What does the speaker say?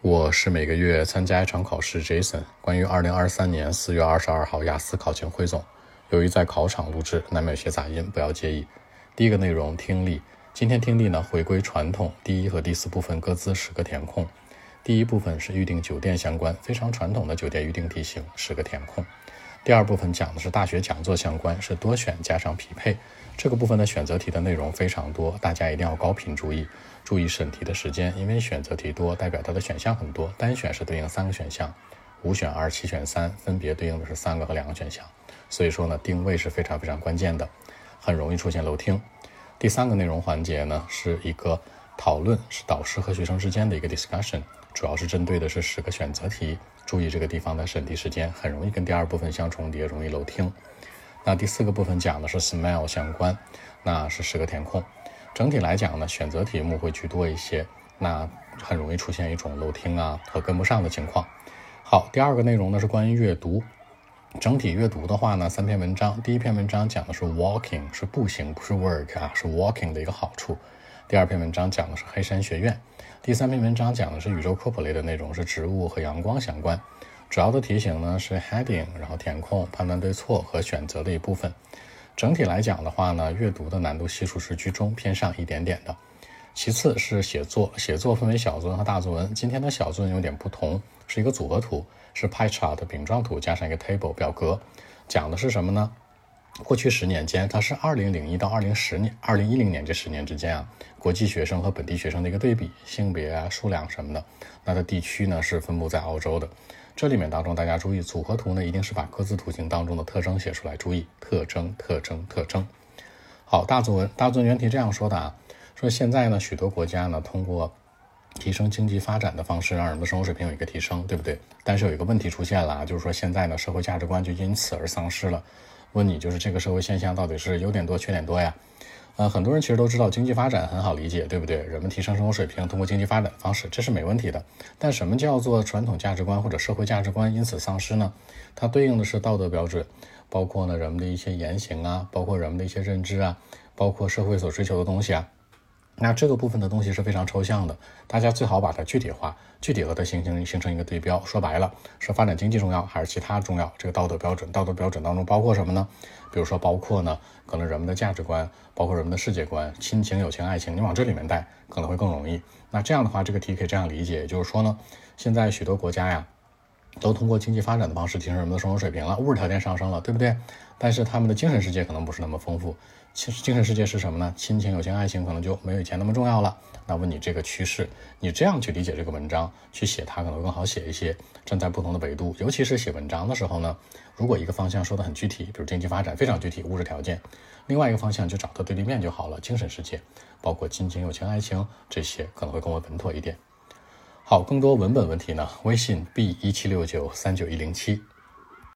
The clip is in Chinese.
我是每个月参加一场考试，Jason。关于二零二三年四月二十二号雅思考前汇总，由于在考场录制，难免有些杂音，不要介意。第一个内容听力，今天听力呢回归传统，第一和第四部分各自十个填空。第一部分是预订酒店相关，非常传统的酒店预订题型，十个填空。第二部分讲的是大学讲座相关，是多选加上匹配。这个部分的选择题的内容非常多，大家一定要高频注意。注意审题的时间，因为选择题多，代表它的选项很多。单选是对应三个选项，五选二，七选三，分别对应的是三个和两个选项。所以说呢，定位是非常非常关键的，很容易出现漏听。第三个内容环节呢，是一个讨论，是导师和学生之间的一个 discussion，主要是针对的是十个选择题。注意这个地方的审题时间很容易跟第二部分相重叠，容易漏听。那第四个部分讲的是 smell 相关，那是十个填空。整体来讲呢，选择题目会居多一些，那很容易出现一种漏听啊和跟不上的情况。好，第二个内容呢是关于阅读，整体阅读的话呢，三篇文章，第一篇文章讲的是 walking，是步行，不是 work 啊，是 walking 的一个好处。第二篇文章讲的是黑山学院，第三篇文章讲的是宇宙科普类的内容，是植物和阳光相关。主要的题型呢是 heading，然后填空、判断对错和选择的一部分。整体来讲的话呢，阅读的难度系数是居中偏上一点点的。其次是写作，写作分为小作文和大作文。今天的小作文有点不同，是一个组合图，是 pie chart 饼状图加上一个 table 表格，讲的是什么呢？过去十年间，它是二零零一到二零十年、二零一零年这十年之间啊，国际学生和本地学生的一个对比，性别啊、数量什么的。那它地区呢是分布在澳洲的。这里面当中，大家注意组合图呢，一定是把各自图形当中的特征写出来。注意特征、特征、特征。好，大作文，大作文原题这样说的啊，说现在呢，许多国家呢，通过提升经济发展的方式，让人们的生活水平有一个提升，对不对？但是有一个问题出现了啊，就是说现在呢，社会价值观就因此而丧失了。问你，就是这个社会现象到底是优点多，缺点多呀？呃，很多人其实都知道经济发展很好理解，对不对？人们提升生活水平，通过经济发展的方式，这是没问题的。但什么叫做传统价值观或者社会价值观因此丧失呢？它对应的是道德标准，包括呢人们的一些言行啊，包括人们的一些认知啊，包括社会所追求的东西啊。那这个部分的东西是非常抽象的，大家最好把它具体化，具体和它形成形成一个对标。说白了，是发展经济重要还是其他重要？这个道德标准，道德标准当中包括什么呢？比如说，包括呢，可能人们的价值观，包括人们的世界观，亲情、友情、爱情，你往这里面带可能会更容易。那这样的话，这个题可以这样理解，也就是说呢，现在许多国家呀，都通过经济发展的方式提升人们的生活水平了，物质条件上升了，对不对？但是他们的精神世界可能不是那么丰富。其实精神世界是什么呢？亲情、友情、爱情可能就没有以前那么重要了。那问你这个趋势，你这样去理解这个文章，去写它可能更好写一些。站在不同的维度，尤其是写文章的时候呢，如果一个方向说的很具体，比如经济发展非常具体，物质条件；另外一个方向就找到对立面就好了，精神世界，包括亲情、友情、爱情这些可能会更为稳妥一点。好，更多文本问题呢，微信 b 一七六九三九一零七。